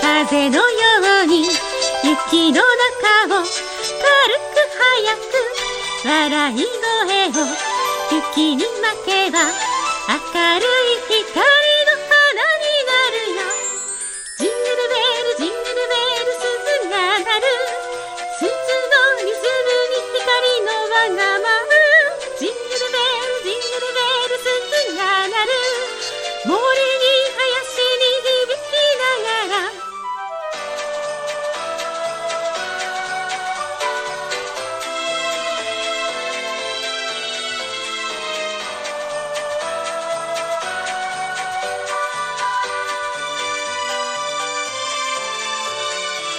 風のように雪の中を軽く速く笑い声を雪に負けば明るい光の花になるよ。ジングルベルジングルベル鈴が鳴る。鈴のリズムに光の輪が舞う。ジングルベルジングルベル鈴が鳴る。森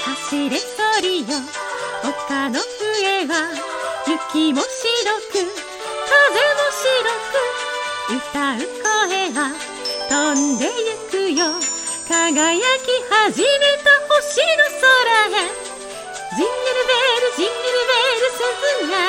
走れソリよ。丘の上は雪も白く風も白く歌う声は飛んでゆくよ。輝き始めた星の空へ。ジングルベルジングルベル鈴が